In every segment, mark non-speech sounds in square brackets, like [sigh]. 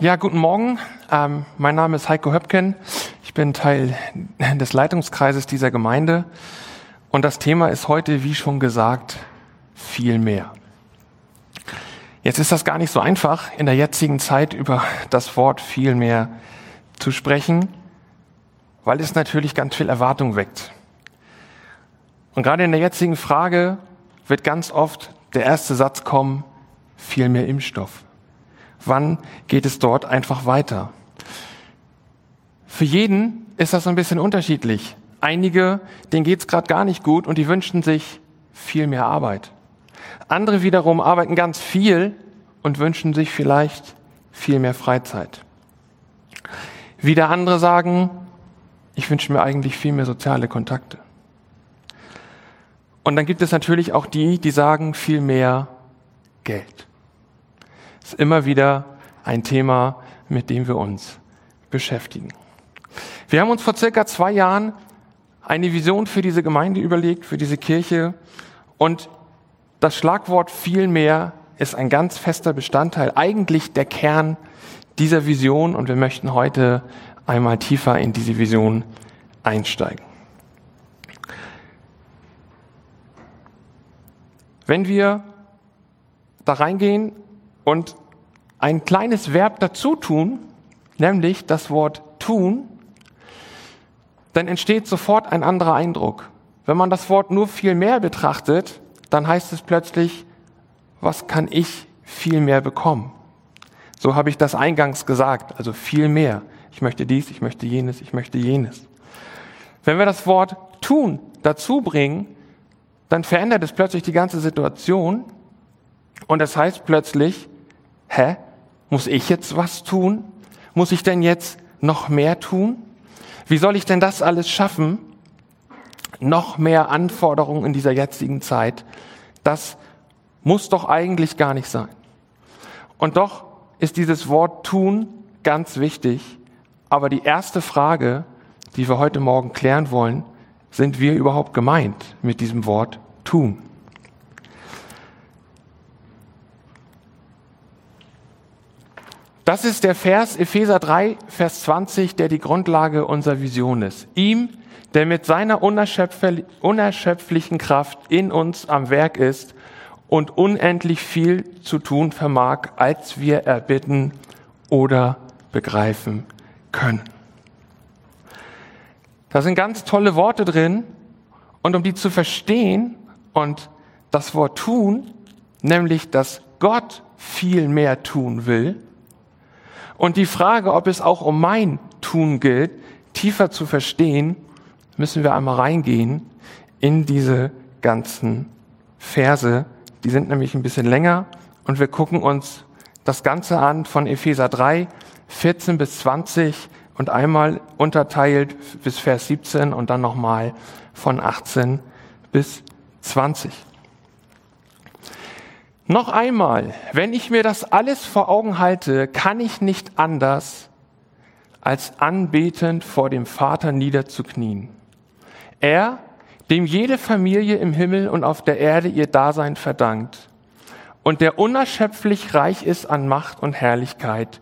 Ja, guten Morgen. Ähm, mein Name ist Heiko Höpken. Ich bin Teil des Leitungskreises dieser Gemeinde. Und das Thema ist heute, wie schon gesagt, viel mehr. Jetzt ist das gar nicht so einfach, in der jetzigen Zeit über das Wort viel mehr zu sprechen, weil es natürlich ganz viel Erwartung weckt. Und gerade in der jetzigen Frage wird ganz oft der erste Satz kommen, viel mehr Impfstoff. Wann geht es dort einfach weiter? Für jeden ist das ein bisschen unterschiedlich. Einige, denen geht es gerade gar nicht gut und die wünschen sich viel mehr Arbeit. Andere wiederum arbeiten ganz viel und wünschen sich vielleicht viel mehr Freizeit. Wieder andere sagen, ich wünsche mir eigentlich viel mehr soziale Kontakte. Und dann gibt es natürlich auch die, die sagen viel mehr Geld. Ist immer wieder ein Thema, mit dem wir uns beschäftigen. Wir haben uns vor circa zwei Jahren eine Vision für diese Gemeinde überlegt, für diese Kirche. Und das Schlagwort viel mehr ist ein ganz fester Bestandteil, eigentlich der Kern dieser Vision. Und wir möchten heute einmal tiefer in diese Vision einsteigen. Wenn wir da reingehen und ein kleines Verb dazu tun, nämlich das Wort tun, dann entsteht sofort ein anderer Eindruck. Wenn man das Wort nur viel mehr betrachtet, dann heißt es plötzlich, was kann ich viel mehr bekommen? So habe ich das eingangs gesagt, also viel mehr. Ich möchte dies, ich möchte jenes, ich möchte jenes. Wenn wir das Wort tun dazu bringen, dann verändert es plötzlich die ganze Situation und es heißt plötzlich, hä, muss ich jetzt was tun? Muss ich denn jetzt noch mehr tun? Wie soll ich denn das alles schaffen? Noch mehr Anforderungen in dieser jetzigen Zeit. Das muss doch eigentlich gar nicht sein. Und doch ist dieses Wort tun ganz wichtig. Aber die erste Frage, die wir heute Morgen klären wollen, sind wir überhaupt gemeint mit diesem Wort tun? Das ist der Vers Epheser 3, Vers 20, der die Grundlage unserer Vision ist. Ihm, der mit seiner unerschöpflichen Kraft in uns am Werk ist und unendlich viel zu tun vermag, als wir erbitten oder begreifen können. Da sind ganz tolle Worte drin und um die zu verstehen und das Wort tun, nämlich dass Gott viel mehr tun will und die Frage, ob es auch um mein Tun gilt, tiefer zu verstehen, müssen wir einmal reingehen in diese ganzen Verse. Die sind nämlich ein bisschen länger und wir gucken uns das Ganze an von Epheser 3, 14 bis 20 und einmal unterteilt bis Vers 17 und dann nochmal von 18 bis 20. Noch einmal, wenn ich mir das alles vor Augen halte, kann ich nicht anders, als anbetend vor dem Vater niederzuknien. Er, dem jede Familie im Himmel und auf der Erde ihr Dasein verdankt und der unerschöpflich reich ist an Macht und Herrlichkeit,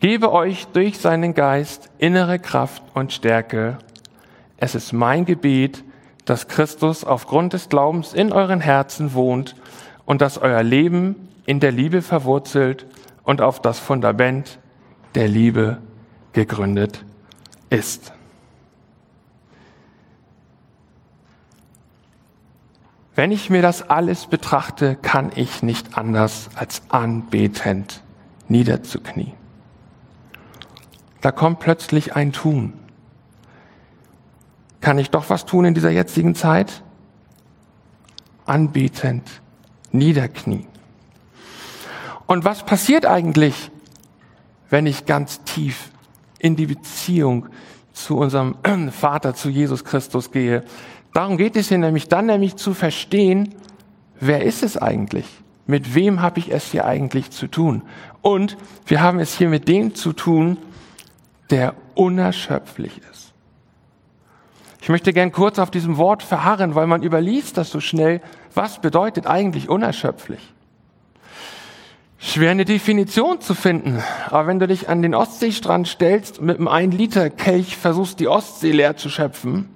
gebe euch durch seinen Geist innere Kraft und Stärke. Es ist mein Gebet, dass Christus aufgrund des Glaubens in euren Herzen wohnt und dass euer Leben in der Liebe verwurzelt und auf das Fundament der Liebe gegründet ist. Wenn ich mir das alles betrachte, kann ich nicht anders als anbetend niederzuknien. Da kommt plötzlich ein Tun. Kann ich doch was tun in dieser jetzigen Zeit? Anbetend niederknien. Und was passiert eigentlich, wenn ich ganz tief in die Beziehung zu unserem [clears throat] Vater, zu Jesus Christus gehe? Darum geht es hier nämlich dann nämlich zu verstehen, wer ist es eigentlich? Mit wem habe ich es hier eigentlich zu tun? Und wir haben es hier mit dem zu tun, der unerschöpflich ist. Ich möchte gern kurz auf diesem Wort verharren, weil man überliest das so schnell. Was bedeutet eigentlich unerschöpflich? Schwer eine Definition zu finden. Aber wenn du dich an den Ostseestrand stellst und mit einem 1 Liter Kelch versuchst, die Ostsee leer zu schöpfen,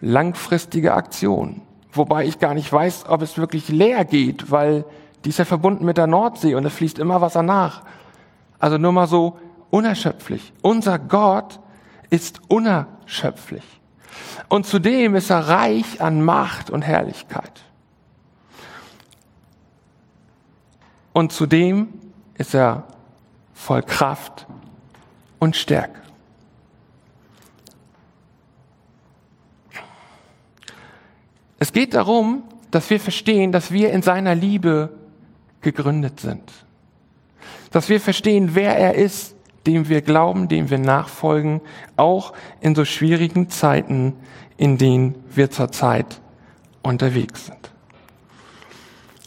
langfristige Aktion. Wobei ich gar nicht weiß, ob es wirklich leer geht, weil die ist ja verbunden mit der Nordsee und es fließt immer Wasser nach. Also nur mal so unerschöpflich. Unser Gott ist unerschöpflich. Und zudem ist er reich an Macht und Herrlichkeit. Und zudem ist er voll Kraft und Stärke. Es geht darum, dass wir verstehen, dass wir in seiner Liebe gegründet sind. Dass wir verstehen, wer er ist, dem wir glauben, dem wir nachfolgen, auch in so schwierigen Zeiten, in denen wir zurzeit unterwegs sind.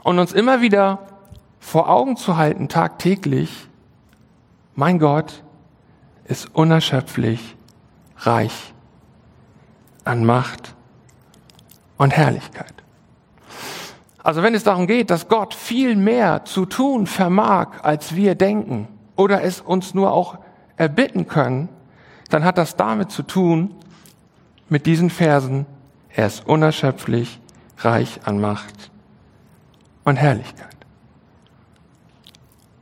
Und uns immer wieder vor Augen zu halten, tagtäglich, mein Gott ist unerschöpflich reich an Macht und Herrlichkeit. Also wenn es darum geht, dass Gott viel mehr zu tun vermag, als wir denken, oder es uns nur auch erbitten können, dann hat das damit zu tun, mit diesen Versen, er ist unerschöpflich, reich an Macht und Herrlichkeit.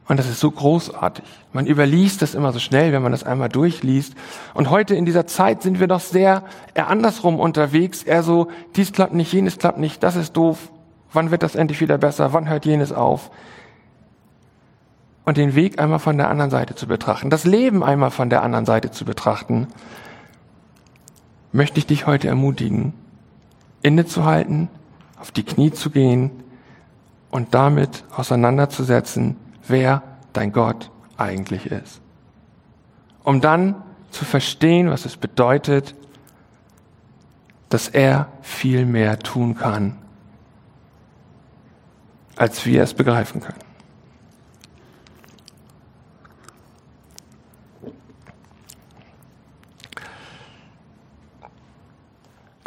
Und das ist so großartig. Man überliest das immer so schnell, wenn man das einmal durchliest. Und heute in dieser Zeit sind wir doch sehr eher andersrum unterwegs. Eher so, dies klappt nicht, jenes klappt nicht, das ist doof. Wann wird das endlich wieder besser? Wann hört jenes auf? Und den Weg einmal von der anderen Seite zu betrachten, das Leben einmal von der anderen Seite zu betrachten, möchte ich dich heute ermutigen, innezuhalten, auf die Knie zu gehen und damit auseinanderzusetzen, wer dein Gott eigentlich ist. Um dann zu verstehen, was es bedeutet, dass er viel mehr tun kann, als wir es begreifen können.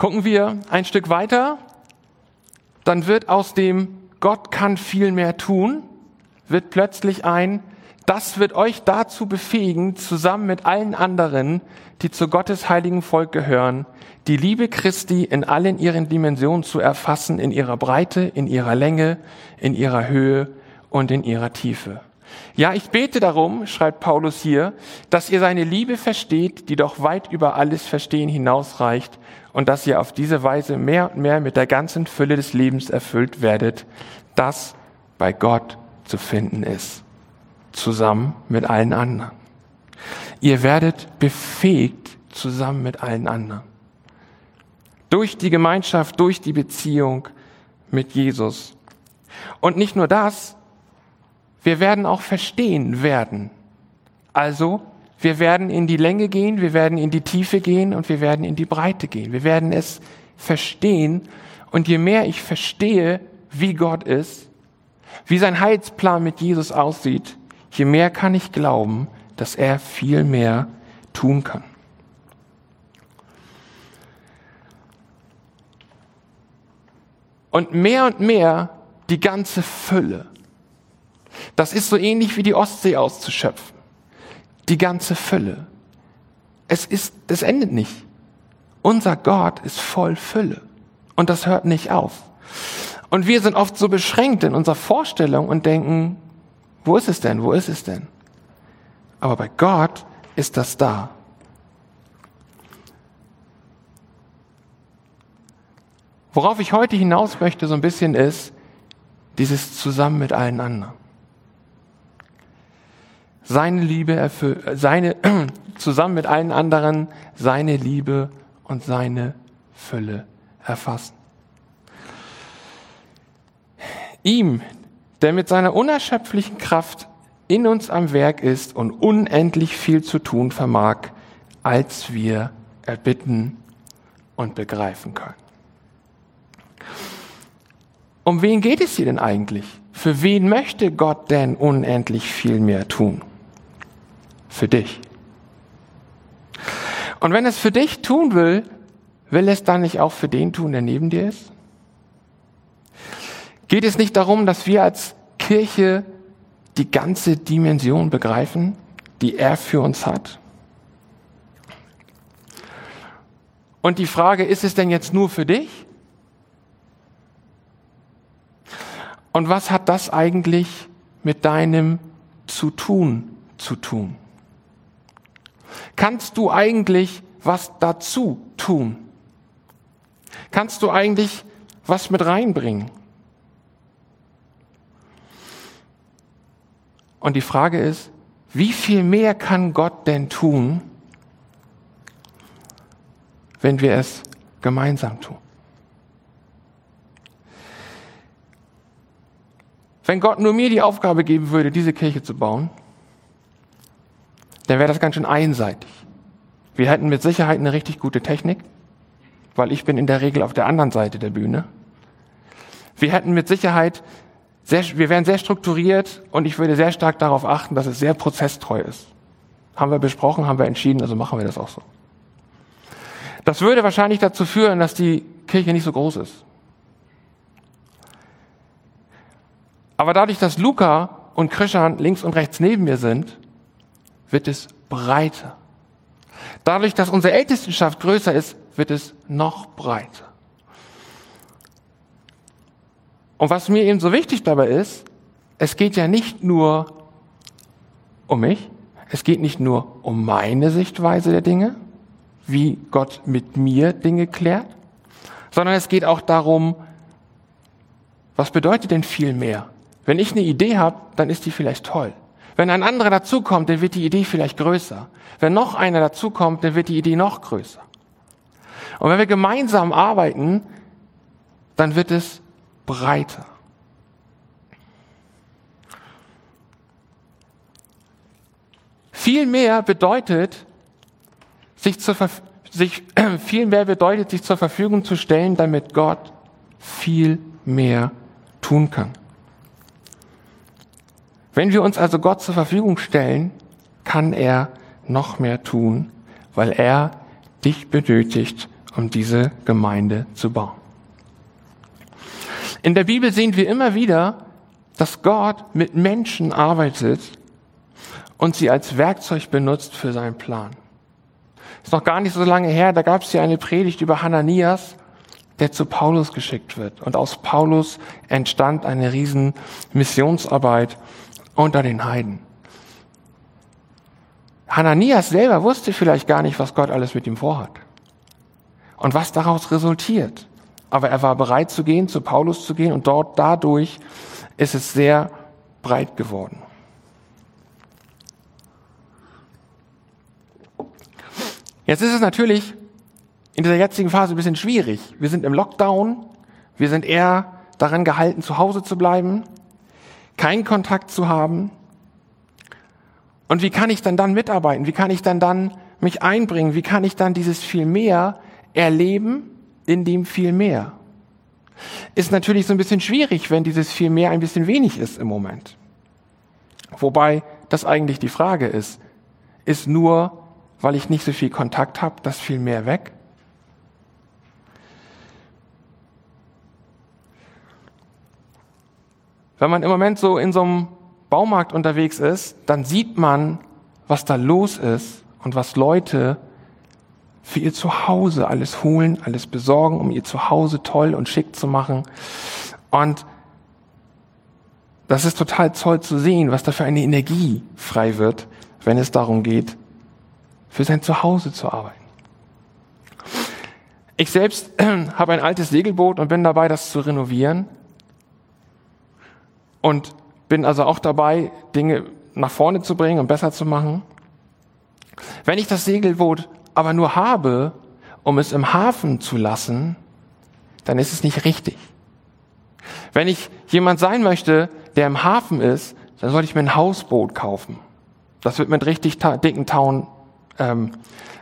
Gucken wir ein Stück weiter, dann wird aus dem Gott kann viel mehr tun, wird plötzlich ein, das wird euch dazu befähigen, zusammen mit allen anderen, die zu Gottes heiligen Volk gehören, die Liebe Christi in allen ihren Dimensionen zu erfassen, in ihrer Breite, in ihrer Länge, in ihrer Höhe und in ihrer Tiefe. Ja, ich bete darum, schreibt Paulus hier, dass ihr seine Liebe versteht, die doch weit über alles Verstehen hinausreicht und dass ihr auf diese Weise mehr und mehr mit der ganzen Fülle des Lebens erfüllt werdet, das bei Gott zu finden ist, zusammen mit allen anderen. Ihr werdet befähigt zusammen mit allen anderen. Durch die Gemeinschaft, durch die Beziehung mit Jesus. Und nicht nur das, wir werden auch verstehen werden. Also, wir werden in die Länge gehen, wir werden in die Tiefe gehen und wir werden in die Breite gehen. Wir werden es verstehen. Und je mehr ich verstehe, wie Gott ist, wie sein Heilsplan mit Jesus aussieht, je mehr kann ich glauben, dass er viel mehr tun kann. Und mehr und mehr die ganze Fülle. Das ist so ähnlich wie die Ostsee auszuschöpfen. Die ganze Fülle. Es ist, es endet nicht. Unser Gott ist voll Fülle. Und das hört nicht auf. Und wir sind oft so beschränkt in unserer Vorstellung und denken, wo ist es denn? Wo ist es denn? Aber bei Gott ist das da. Worauf ich heute hinaus möchte, so ein bisschen ist, dieses zusammen mit allen anderen. Seine Liebe erfüllt, seine, [clears throat] zusammen mit allen anderen, seine Liebe und seine Fülle erfassen. Ihm, der mit seiner unerschöpflichen Kraft in uns am Werk ist und unendlich viel zu tun vermag, als wir erbitten und begreifen können. Um wen geht es hier denn eigentlich? Für wen möchte Gott denn unendlich viel mehr tun? Für dich. Und wenn es für dich tun will, will es dann nicht auch für den tun, der neben dir ist? Geht es nicht darum, dass wir als Kirche die ganze Dimension begreifen, die er für uns hat? Und die Frage, ist es denn jetzt nur für dich? Und was hat das eigentlich mit deinem zu tun zu tun? Kannst du eigentlich was dazu tun? Kannst du eigentlich was mit reinbringen? Und die Frage ist, wie viel mehr kann Gott denn tun, wenn wir es gemeinsam tun? Wenn Gott nur mir die Aufgabe geben würde, diese Kirche zu bauen, dann wäre das ganz schön einseitig. Wir hätten mit Sicherheit eine richtig gute Technik, weil ich bin in der Regel auf der anderen Seite der Bühne. Wir hätten mit Sicherheit sehr, wir wären sehr strukturiert und ich würde sehr stark darauf achten, dass es sehr prozesstreu ist. Haben wir besprochen, haben wir entschieden, also machen wir das auch so. Das würde wahrscheinlich dazu führen, dass die Kirche nicht so groß ist. Aber dadurch, dass Luca und Krishan links und rechts neben mir sind, wird es breiter. Dadurch, dass unsere Ältestenschaft größer ist, wird es noch breiter. Und was mir eben so wichtig dabei ist, es geht ja nicht nur um mich, es geht nicht nur um meine Sichtweise der Dinge, wie Gott mit mir Dinge klärt, sondern es geht auch darum, was bedeutet denn viel mehr? Wenn ich eine Idee habe, dann ist die vielleicht toll. Wenn ein anderer dazukommt, dann wird die Idee vielleicht größer. Wenn noch einer dazukommt, dann wird die Idee noch größer. Und wenn wir gemeinsam arbeiten, dann wird es breiter. Viel mehr bedeutet, sich, zur, sich, [clears throat] viel mehr bedeutet, sich zur Verfügung zu stellen, damit Gott viel mehr tun kann. Wenn wir uns also Gott zur Verfügung stellen, kann er noch mehr tun, weil er dich benötigt, um diese Gemeinde zu bauen. In der Bibel sehen wir immer wieder, dass Gott mit Menschen arbeitet und sie als Werkzeug benutzt für seinen Plan. Ist noch gar nicht so lange her, da gab es ja eine Predigt über Hananias, der zu Paulus geschickt wird. Und aus Paulus entstand eine riesen Missionsarbeit unter den Heiden. Hananias selber wusste vielleicht gar nicht, was Gott alles mit ihm vorhat und was daraus resultiert aber er war bereit zu gehen, zu Paulus zu gehen und dort dadurch ist es sehr breit geworden. Jetzt ist es natürlich in dieser jetzigen Phase ein bisschen schwierig. Wir sind im Lockdown, wir sind eher daran gehalten, zu Hause zu bleiben, keinen Kontakt zu haben. Und wie kann ich dann dann mitarbeiten? Wie kann ich dann dann mich einbringen? Wie kann ich dann dieses viel mehr erleben in dem viel mehr. Ist natürlich so ein bisschen schwierig, wenn dieses viel mehr ein bisschen wenig ist im Moment. Wobei das eigentlich die Frage ist, ist nur, weil ich nicht so viel Kontakt habe, das viel mehr weg? Wenn man im Moment so in so einem Baumarkt unterwegs ist, dann sieht man, was da los ist und was Leute für ihr Zuhause alles holen, alles besorgen, um ihr Zuhause toll und schick zu machen. Und das ist total toll zu sehen, was da für eine Energie frei wird, wenn es darum geht, für sein Zuhause zu arbeiten. Ich selbst [clears throat] habe ein altes Segelboot und bin dabei, das zu renovieren. Und bin also auch dabei, Dinge nach vorne zu bringen und besser zu machen. Wenn ich das Segelboot aber nur habe, um es im Hafen zu lassen, dann ist es nicht richtig. Wenn ich jemand sein möchte, der im Hafen ist, dann sollte ich mir ein Hausboot kaufen. Das wird mit richtig ta dicken Tauen ähm,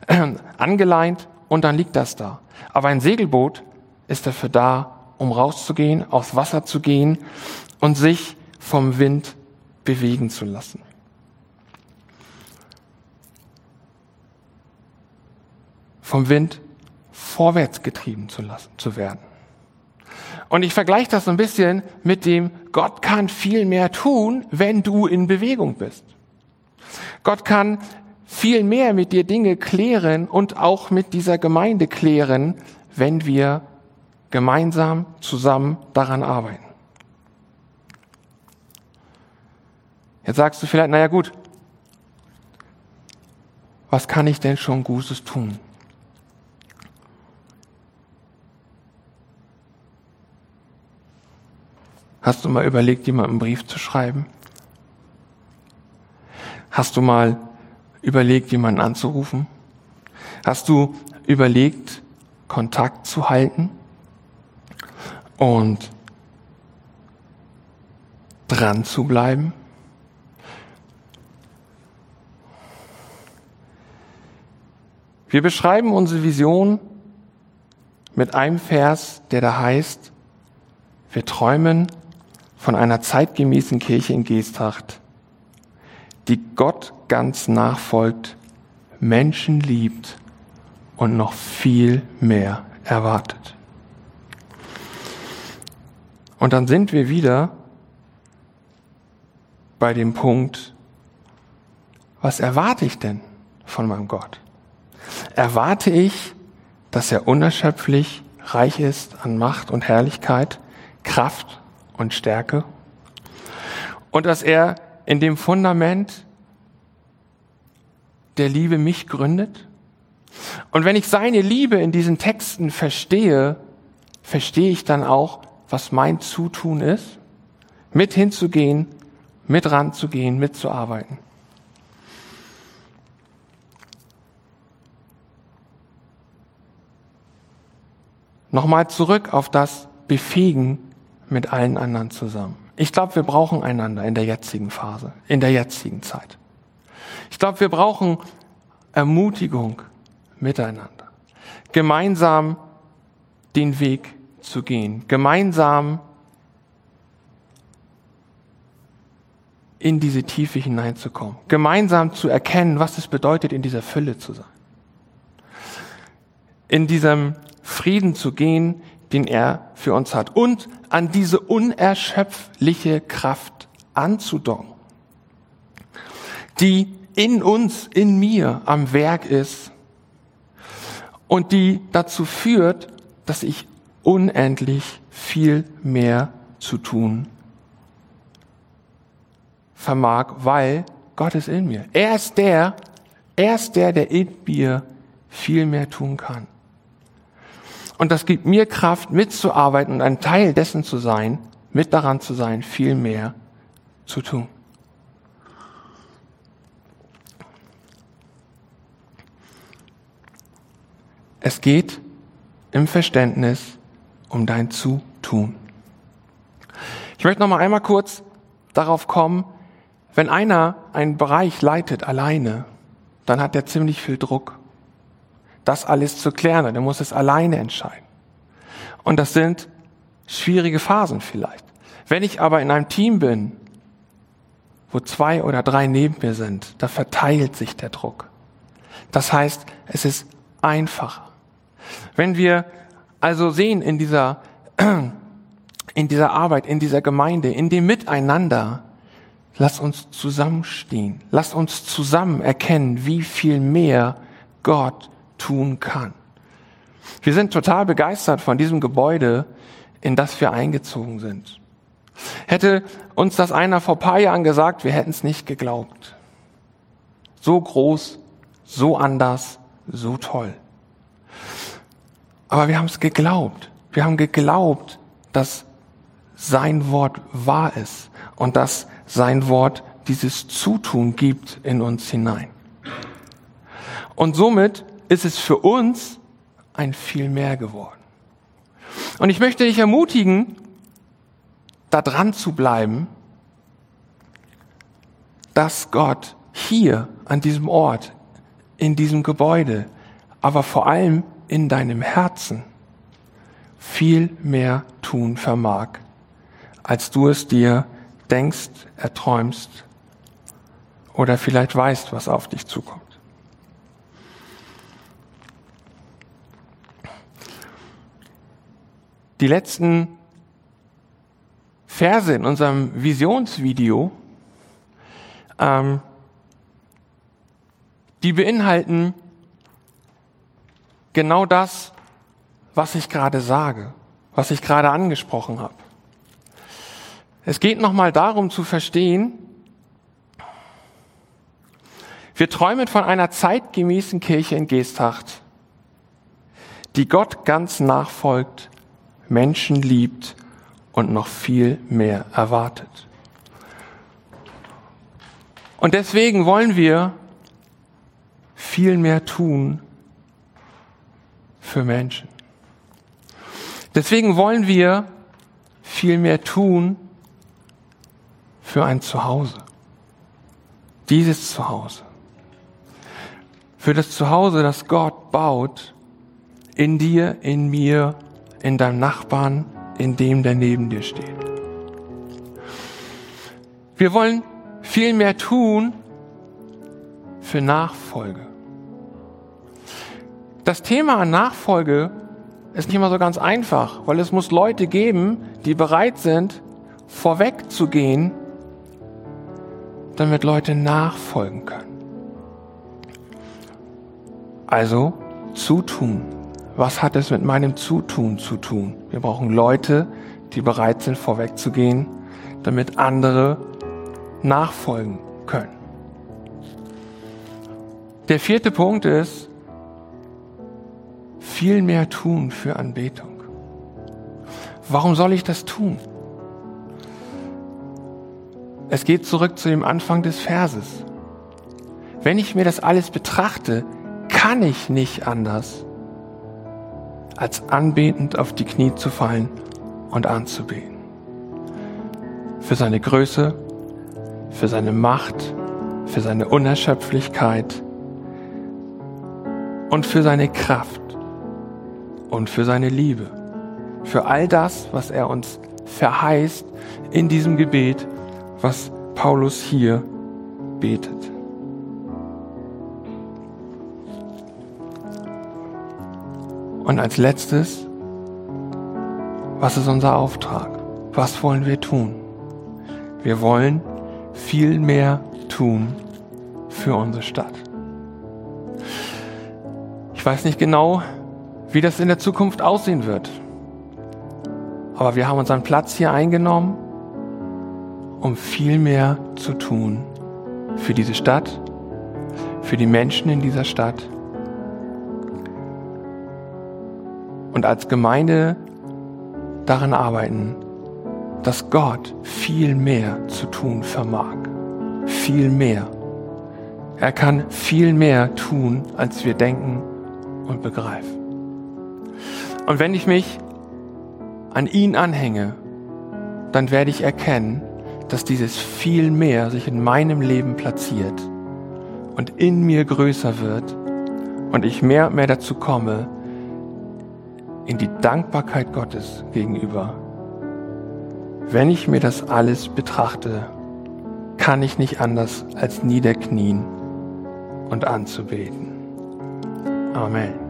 äh, [clears throat] angeleint und dann liegt das da. Aber ein Segelboot ist dafür da, um rauszugehen, aufs Wasser zu gehen und sich vom Wind bewegen zu lassen. vom Wind vorwärts getrieben zu lassen, zu werden. Und ich vergleiche das so ein bisschen mit dem, Gott kann viel mehr tun, wenn du in Bewegung bist. Gott kann viel mehr mit dir Dinge klären und auch mit dieser Gemeinde klären, wenn wir gemeinsam zusammen daran arbeiten. Jetzt sagst du vielleicht, naja gut, was kann ich denn schon Gutes tun? Hast du mal überlegt, jemandem einen Brief zu schreiben? Hast du mal überlegt, jemanden anzurufen? Hast du überlegt, Kontakt zu halten und dran zu bleiben? Wir beschreiben unsere Vision mit einem Vers, der da heißt, wir träumen von einer zeitgemäßen Kirche in Geesthacht, die Gott ganz nachfolgt, Menschen liebt und noch viel mehr erwartet. Und dann sind wir wieder bei dem Punkt, was erwarte ich denn von meinem Gott? Erwarte ich, dass er unerschöpflich reich ist an Macht und Herrlichkeit, Kraft und Stärke und dass er in dem Fundament der Liebe mich gründet. Und wenn ich seine Liebe in diesen Texten verstehe, verstehe ich dann auch, was mein Zutun ist, mit hinzugehen, mit ranzugehen, mitzuarbeiten. Nochmal zurück auf das Befähigen mit allen anderen zusammen. Ich glaube, wir brauchen einander in der jetzigen Phase, in der jetzigen Zeit. Ich glaube, wir brauchen Ermutigung miteinander. Gemeinsam den Weg zu gehen. Gemeinsam in diese Tiefe hineinzukommen. Gemeinsam zu erkennen, was es bedeutet, in dieser Fülle zu sein. In diesem Frieden zu gehen, den er für uns hat. Und an diese unerschöpfliche Kraft anzudocken, die in uns, in mir am Werk ist und die dazu führt, dass ich unendlich viel mehr zu tun vermag, weil Gott ist in mir. Er ist der, er ist der, der in mir viel mehr tun kann. Und das gibt mir Kraft, mitzuarbeiten und ein Teil dessen zu sein, mit daran zu sein, viel mehr zu tun. Es geht im Verständnis um dein Zutun. Ich möchte noch mal einmal kurz darauf kommen, wenn einer einen Bereich leitet alleine, dann hat er ziemlich viel Druck das alles zu klären. Und er muss es alleine entscheiden. Und das sind schwierige Phasen vielleicht. Wenn ich aber in einem Team bin, wo zwei oder drei neben mir sind, da verteilt sich der Druck. Das heißt, es ist einfacher. Wenn wir also sehen in dieser, [clears throat] in dieser Arbeit, in dieser Gemeinde, in dem Miteinander, lass uns zusammenstehen. Lass uns zusammen erkennen, wie viel mehr Gott tun kann. Wir sind total begeistert von diesem Gebäude, in das wir eingezogen sind. Hätte uns das einer vor paar Jahren gesagt, wir hätten es nicht geglaubt. So groß, so anders, so toll. Aber wir haben es geglaubt. Wir haben geglaubt, dass sein Wort wahr ist und dass sein Wort dieses Zutun gibt in uns hinein. Und somit ist es für uns ein viel mehr geworden. Und ich möchte dich ermutigen, da dran zu bleiben, dass Gott hier an diesem Ort, in diesem Gebäude, aber vor allem in deinem Herzen viel mehr tun vermag, als du es dir denkst, erträumst oder vielleicht weißt, was auf dich zukommt. Die letzten Verse in unserem Visionsvideo, ähm, die beinhalten genau das, was ich gerade sage, was ich gerade angesprochen habe. Es geht nochmal darum zu verstehen, wir träumen von einer zeitgemäßen Kirche in Geesthacht, die Gott ganz nachfolgt, Menschen liebt und noch viel mehr erwartet. Und deswegen wollen wir viel mehr tun für Menschen. Deswegen wollen wir viel mehr tun für ein Zuhause. Dieses Zuhause. Für das Zuhause, das Gott baut in dir, in mir, in deinem Nachbarn, in dem, der neben dir steht. Wir wollen viel mehr tun für Nachfolge. Das Thema Nachfolge ist nicht immer so ganz einfach, weil es muss Leute geben, die bereit sind, vorwegzugehen, damit Leute nachfolgen können. Also zutun. Was hat es mit meinem Zutun zu tun? Wir brauchen Leute, die bereit sind, vorwegzugehen, damit andere nachfolgen können. Der vierte Punkt ist, viel mehr tun für Anbetung. Warum soll ich das tun? Es geht zurück zu dem Anfang des Verses. Wenn ich mir das alles betrachte, kann ich nicht anders, als anbetend auf die Knie zu fallen und anzubeten. Für seine Größe, für seine Macht, für seine Unerschöpflichkeit und für seine Kraft und für seine Liebe. Für all das, was er uns verheißt in diesem Gebet, was Paulus hier betet. Und als letztes, was ist unser Auftrag? Was wollen wir tun? Wir wollen viel mehr tun für unsere Stadt. Ich weiß nicht genau, wie das in der Zukunft aussehen wird. Aber wir haben unseren Platz hier eingenommen, um viel mehr zu tun für diese Stadt, für die Menschen in dieser Stadt und als Gemeinde daran arbeiten, dass Gott viel mehr zu tun vermag. Viel mehr. Er kann viel mehr tun, als wir denken und begreifen. Und wenn ich mich an ihn anhänge, dann werde ich erkennen, dass dieses viel mehr sich in meinem Leben platziert und in mir größer wird und ich mehr und mehr dazu komme, in die Dankbarkeit Gottes gegenüber. Wenn ich mir das alles betrachte, kann ich nicht anders als niederknien und anzubeten. Amen.